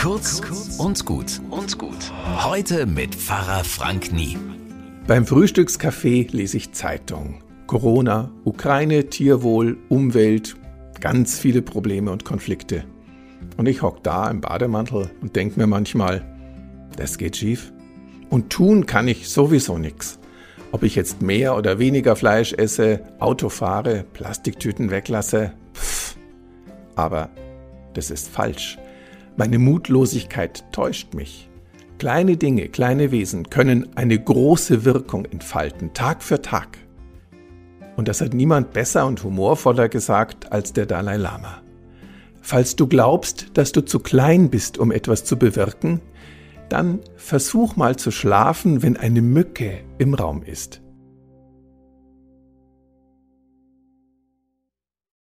Kurz und gut und gut. Heute mit Pfarrer Frank Nie. Beim Frühstückskaffee lese ich Zeitung. Corona, Ukraine, Tierwohl, Umwelt, ganz viele Probleme und Konflikte. Und ich hock da im Bademantel und denk mir manchmal, das geht schief. Und tun kann ich sowieso nix. Ob ich jetzt mehr oder weniger Fleisch esse, Auto fahre, Plastiktüten weglasse, pff. Aber das ist falsch. Meine Mutlosigkeit täuscht mich. Kleine Dinge, kleine Wesen können eine große Wirkung entfalten, Tag für Tag. Und das hat niemand besser und humorvoller gesagt als der Dalai Lama. Falls du glaubst, dass du zu klein bist, um etwas zu bewirken, dann versuch mal zu schlafen, wenn eine Mücke im Raum ist.